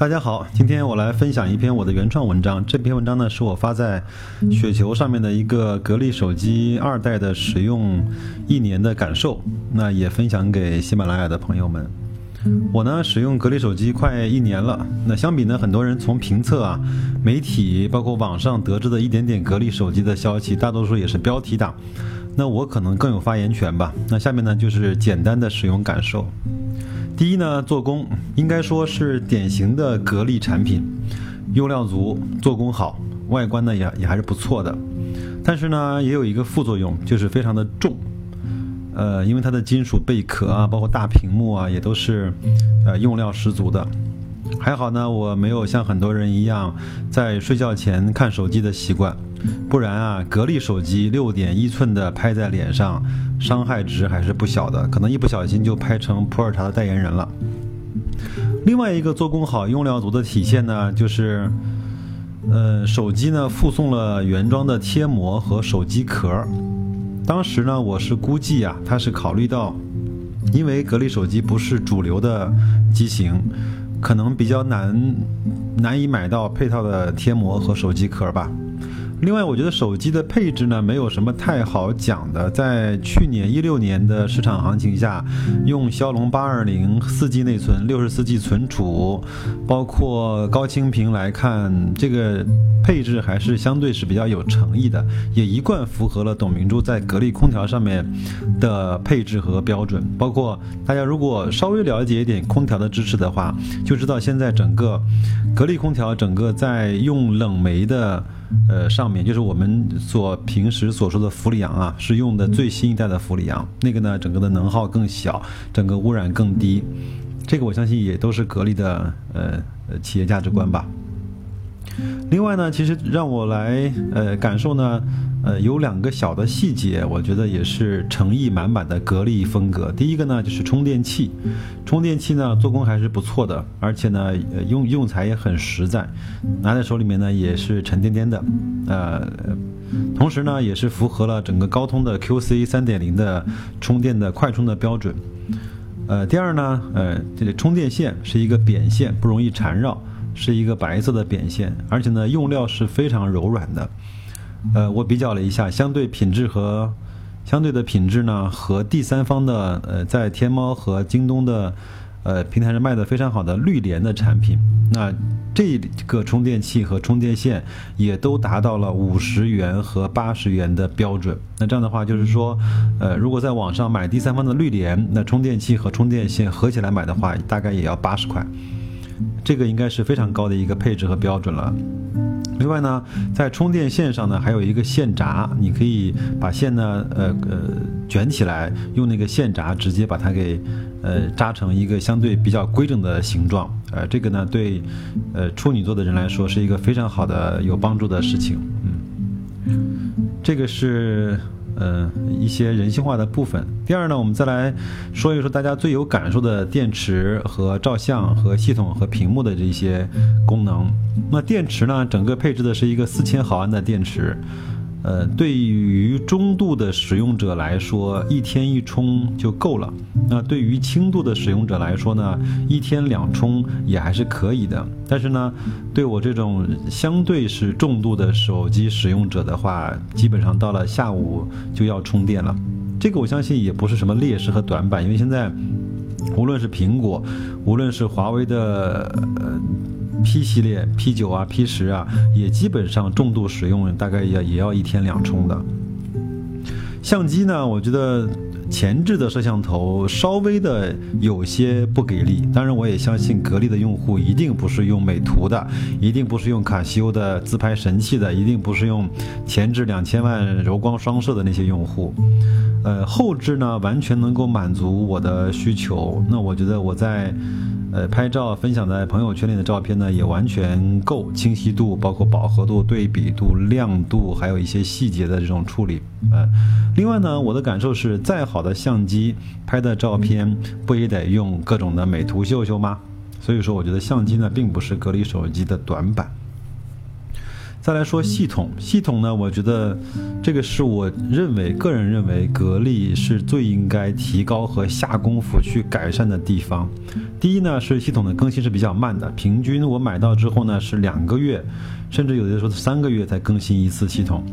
大家好，今天我来分享一篇我的原创文章。这篇文章呢是我发在雪球上面的一个格力手机二代的使用一年的感受，那也分享给喜马拉雅的朋友们。我呢使用格力手机快一年了，那相比呢，很多人从评测啊、媒体包括网上得知的一点点格力手机的消息，大多数也是标题党。那我可能更有发言权吧。那下面呢就是简单的使用感受。第一呢，做工应该说是典型的格力产品，用料足，做工好，外观呢也也还是不错的。但是呢，也有一个副作用，就是非常的重。呃，因为它的金属贝壳啊，包括大屏幕啊，也都是呃用料十足的。还好呢，我没有像很多人一样在睡觉前看手机的习惯，不然啊，格力手机六点一寸的拍在脸上，伤害值还是不小的，可能一不小心就拍成普洱茶的代言人了。另外一个做工好、用料足的体现呢，就是呃，手机呢附送了原装的贴膜和手机壳。当时呢，我是估计啊，它是考虑到，因为格力手机不是主流的机型。可能比较难难以买到配套的贴膜和手机壳吧。另外，我觉得手机的配置呢，没有什么太好讲的。在去年一六年的市场行情下，用骁龙八二零四 G 内存、六十四 G 存储，包括高清屏来看，这个配置还是相对是比较有诚意的，也一贯符合了董明珠在格力空调上面的配置和标准。包括大家如果稍微了解一点空调的知识的话，就知道现在整个格力空调整个在用冷媒的。呃，上面就是我们所平时所说的氟利昂啊，是用的最新一代的氟利昂，那个呢，整个的能耗更小，整个污染更低，这个我相信也都是格力的呃企业价值观吧。另外呢，其实让我来呃感受呢。呃，有两个小的细节，我觉得也是诚意满满的格力风格。第一个呢，就是充电器，充电器呢做工还是不错的，而且呢用用材也很实在，拿在手里面呢也是沉甸甸的。呃，同时呢也是符合了整个高通的 QC 三点零的充电的快充的标准。呃，第二呢，呃，这个充电线是一个扁线，不容易缠绕，是一个白色的扁线，而且呢用料是非常柔软的。呃，我比较了一下，相对品质和相对的品质呢，和第三方的呃，在天猫和京东的呃平台上卖的非常好的绿联的产品，那这个充电器和充电线也都达到了五十元和八十元的标准。那这样的话，就是说，呃，如果在网上买第三方的绿联，那充电器和充电线合起来买的话，大概也要八十块，这个应该是非常高的一个配置和标准了。另外呢，在充电线上呢，还有一个线闸，你可以把线呢，呃呃卷起来，用那个线闸直接把它给，呃扎成一个相对比较规整的形状。呃，这个呢，对，呃处女座的人来说是一个非常好的有帮助的事情。嗯，这个是。嗯，一些人性化的部分。第二呢，我们再来说一说大家最有感受的电池和照相和系统和屏幕的这些功能。那电池呢，整个配置的是一个四千毫安的电池。呃，对于中度的使用者来说，一天一充就够了。那对于轻度的使用者来说呢，一天两充也还是可以的。但是呢，对我这种相对是重度的手机使用者的话，基本上到了下午就要充电了。这个我相信也不是什么劣势和短板，因为现在无论是苹果，无论是华为的呃。P 系列 P 九啊 P 十啊，也基本上重度使用，大概也也要一天两充的。相机呢，我觉得前置的摄像头稍微的有些不给力。当然，我也相信格力的用户一定不是用美图的，一定不是用卡西欧的自拍神器的，一定不是用前置两千万柔光双摄的那些用户。呃，后置呢，完全能够满足我的需求。那我觉得我在。呃，拍照分享在朋友圈里的照片呢，也完全够清晰度，包括饱和度、对比度、亮度，还有一些细节的这种处理。呃，另外呢，我的感受是，再好的相机拍的照片，不也得用各种的美图秀秀吗？所以说，我觉得相机呢，并不是隔离手机的短板。再来说系统，系统呢，我觉得这个是我认为个人认为格力是最应该提高和下功夫去改善的地方。第一呢，是系统的更新是比较慢的，平均我买到之后呢是两个月，甚至有的时候三个月才更新一次系统。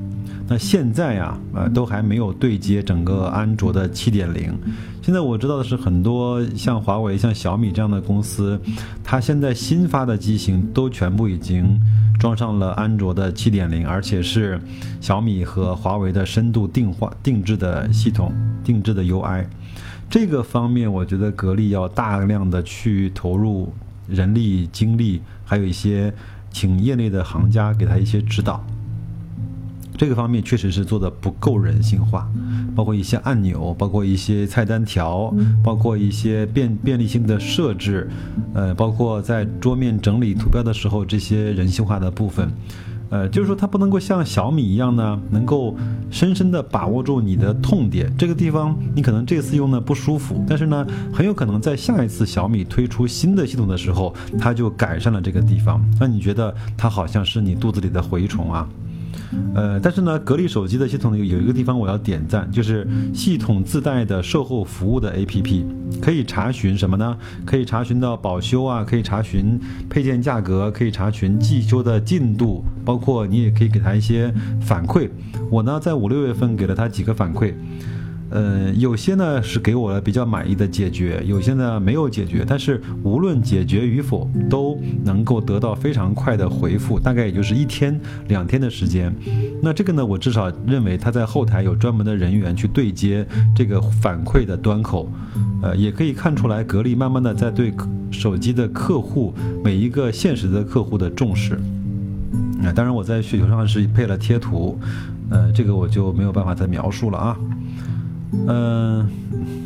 那现在呀，呃，都还没有对接整个安卓的七点零。现在我知道的是，很多像华为、像小米这样的公司，它现在新发的机型都全部已经装上了安卓的七点零，而且是小米和华为的深度定化定制的系统、定制的 UI。这个方面，我觉得格力要大量的去投入人力、精力，还有一些请业内的行家给他一些指导。这个方面确实是做的不够人性化，包括一些按钮，包括一些菜单条，包括一些便便利性的设置，呃，包括在桌面整理图标的时候这些人性化的部分，呃，就是说它不能够像小米一样呢，能够深深的把握住你的痛点。这个地方你可能这次用的不舒服，但是呢，很有可能在下一次小米推出新的系统的时候，它就改善了这个地方，那你觉得它好像是你肚子里的蛔虫啊。呃，但是呢，格力手机的系统有有一个地方我要点赞，就是系统自带的售后服务的 APP，可以查询什么呢？可以查询到保修啊，可以查询配件价格，可以查询寄修的进度，包括你也可以给他一些反馈。我呢，在五六月份给了他几个反馈。呃，有些呢是给我了比较满意的解决，有些呢没有解决。但是无论解决与否，都能够得到非常快的回复，大概也就是一天两天的时间。那这个呢，我至少认为他在后台有专门的人员去对接这个反馈的端口。呃，也可以看出来，格力慢慢的在对手机的客户每一个现实的客户的重视。那，当然我在雪球上是配了贴图，呃，这个我就没有办法再描述了啊。嗯，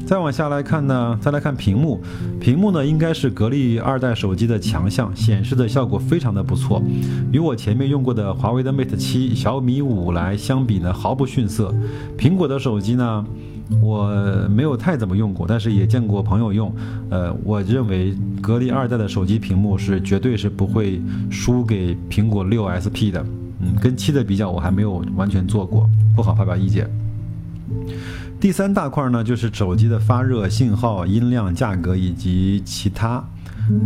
再往下来看呢，再来看屏幕，屏幕呢应该是格力二代手机的强项，显示的效果非常的不错，与我前面用过的华为的 Mate 七、小米五来相比呢毫不逊色。苹果的手机呢，我没有太怎么用过，但是也见过朋友用。呃，我认为格力二代的手机屏幕是绝对是不会输给苹果六 SP 的。嗯，跟七的比较，我还没有完全做过，不好发表意见。第三大块呢，就是手机的发热、信号、音量、价格以及其他。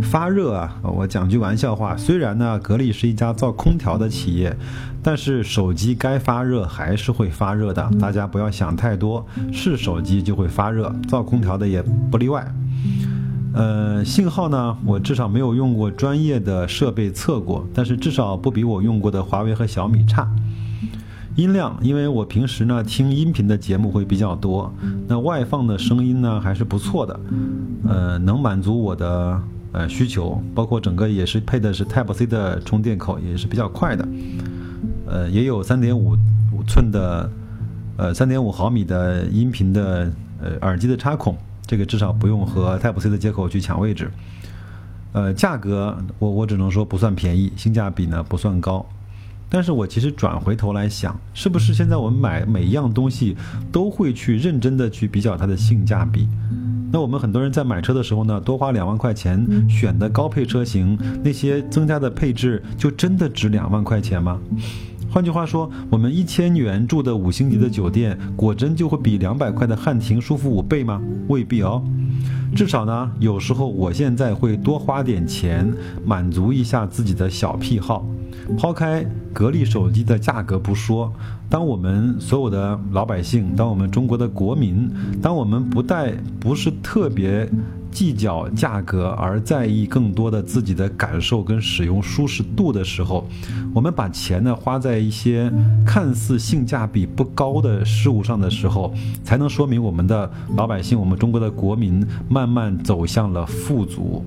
发热啊，我讲句玩笑话，虽然呢，格力是一家造空调的企业，但是手机该发热还是会发热的，大家不要想太多，是手机就会发热，造空调的也不例外。呃，信号呢，我至少没有用过专业的设备测过，但是至少不比我用过的华为和小米差。音量，因为我平时呢听音频的节目会比较多，那外放的声音呢还是不错的，呃，能满足我的呃需求，包括整个也是配的是 Type C 的充电口，也是比较快的，呃，也有三点五五寸的，呃，三点五毫米的音频的呃耳机的插孔，这个至少不用和 Type C 的接口去抢位置，呃，价格我我只能说不算便宜，性价比呢不算高。但是我其实转回头来想，是不是现在我们买每一样东西都会去认真的去比较它的性价比？那我们很多人在买车的时候呢，多花两万块钱选的高配车型，那些增加的配置就真的值两万块钱吗？换句话说，我们一千元住的五星级的酒店，果真就会比两百块的汉庭舒服五倍吗？未必哦。至少呢，有时候我现在会多花点钱，满足一下自己的小癖好。抛开格力手机的价格不说，当我们所有的老百姓，当我们中国的国民，当我们不带不是特别计较价格，而在意更多的自己的感受跟使用舒适度的时候，我们把钱呢花在一些看似性价比不高的事物上的时候，才能说明我们的老百姓，我们中国的国民慢慢走向了富足。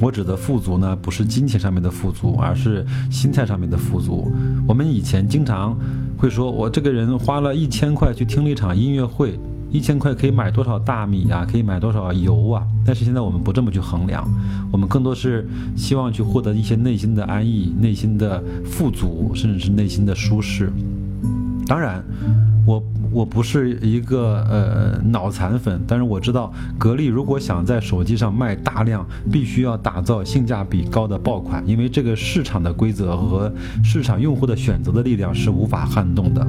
我指的富足呢，不是金钱上面的富足，而是心态上面的富足。我们以前经常会说，我这个人花了一千块去听了一场音乐会，一千块可以买多少大米啊，可以买多少油啊？但是现在我们不这么去衡量，我们更多是希望去获得一些内心的安逸、内心的富足，甚至是内心的舒适。当然，我我不是一个呃脑残粉，但是我知道格力如果想在手机上卖大量，必须要打造性价比高的爆款，因为这个市场的规则和市场用户的选择的力量是无法撼动的。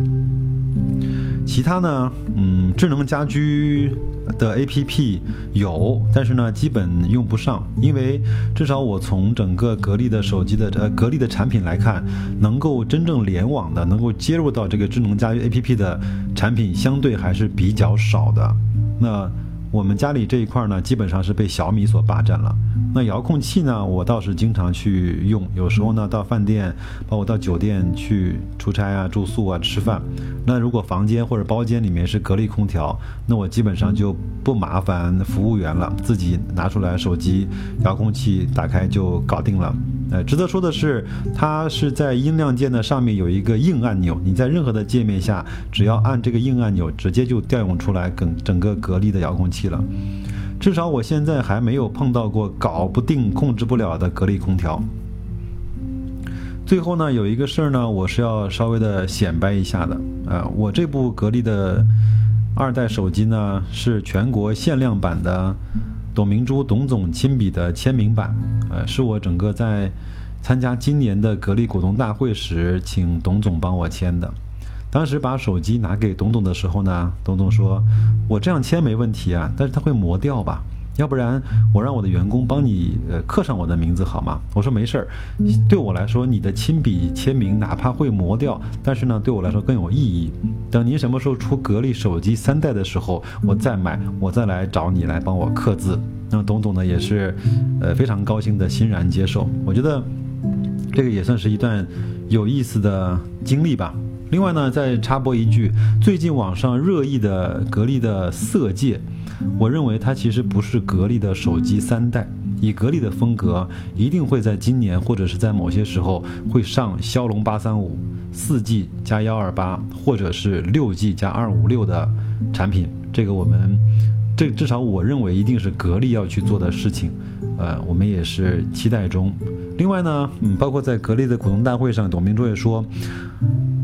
其他呢，嗯，智能家居。的 A P P 有，但是呢，基本用不上，因为至少我从整个格力的手机的呃格力的产品来看，能够真正联网的，能够接入到这个智能家居 A P P 的产品，相对还是比较少的。那。我们家里这一块呢，基本上是被小米所霸占了。那遥控器呢，我倒是经常去用，有时候呢到饭店，包括到酒店去出差啊、住宿啊、吃饭。那如果房间或者包间里面是格力空调，那我基本上就不麻烦服务员了，自己拿出来手机遥控器打开就搞定了。呃，值得说的是，它是在音量键的上面有一个硬按钮，你在任何的界面下，只要按这个硬按钮，直接就调用出来整整个格力的遥控器了。至少我现在还没有碰到过搞不定、控制不了的格力空调。最后呢，有一个事儿呢，我是要稍微的显摆一下的。呃，我这部格力的二代手机呢，是全国限量版的。董明珠董总亲笔的签名版，呃，是我整个在参加今年的格力股东大会时，请董总帮我签的。当时把手机拿给董总的时候呢，董总说：“我这样签没问题啊，但是它会磨掉吧？”要不然我让我的员工帮你呃刻上我的名字好吗？我说没事儿，对我来说你的亲笔签名哪怕会磨掉，但是呢对我来说更有意义。等您什么时候出格力手机三代的时候，我再买，我再来找你来帮我刻字。那董总呢也是呃非常高兴的欣然接受。我觉得这个也算是一段有意思的经历吧。另外呢再插播一句，最近网上热议的格力的色戒。我认为它其实不是格力的手机三代，以格力的风格，一定会在今年或者是在某些时候会上骁龙八三五四 G 加幺二八，或者是六 G 加二五六的产品。这个我们，这至少我认为一定是格力要去做的事情，呃，我们也是期待中。另外呢，嗯，包括在格力的股东大会上，董明珠也说，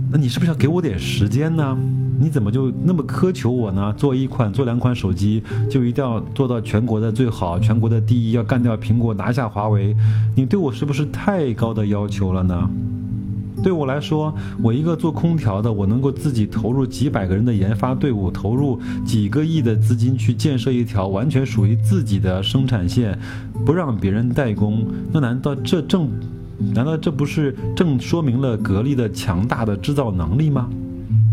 那你是不是要给我点时间呢？你怎么就那么苛求我呢？做一款、做两款手机就一定要做到全国的最好、全国的第一，要干掉苹果、拿下华为？你对我是不是太高的要求了呢？对我来说，我一个做空调的，我能够自己投入几百个人的研发队伍，投入几个亿的资金去建设一条完全属于自己的生产线，不让别人代工，那难道这正？难道这不是正说明了格力的强大的制造能力吗？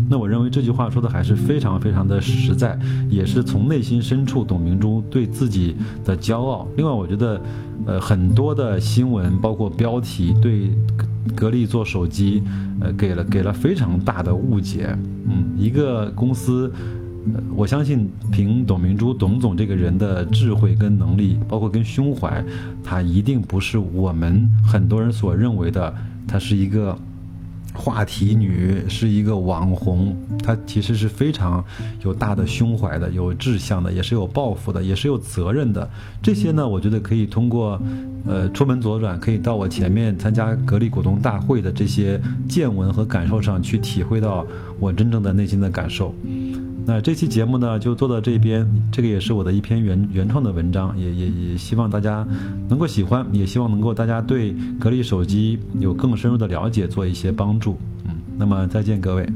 那我认为这句话说的还是非常非常的实在，也是从内心深处董明珠对自己的骄傲。另外，我觉得，呃，很多的新闻包括标题对格力做手机，呃，给了给了非常大的误解。嗯，一个公司，我相信凭董明珠董总这个人的智慧跟能力，包括跟胸怀，他一定不是我们很多人所认为的，他是一个。话题女是一个网红，她其实是非常有大的胸怀的，有志向的，也是有抱负的，也是有责任的。这些呢，我觉得可以通过，呃，出门左转，可以到我前面参加格力股东大会的这些见闻和感受上去体会到我真正的内心的感受。那这期节目呢，就做到这边。这个也是我的一篇原原创的文章，也也也希望大家能够喜欢，也希望能够大家对格力手机有更深入的了解，做一些帮助。嗯，那么再见各位。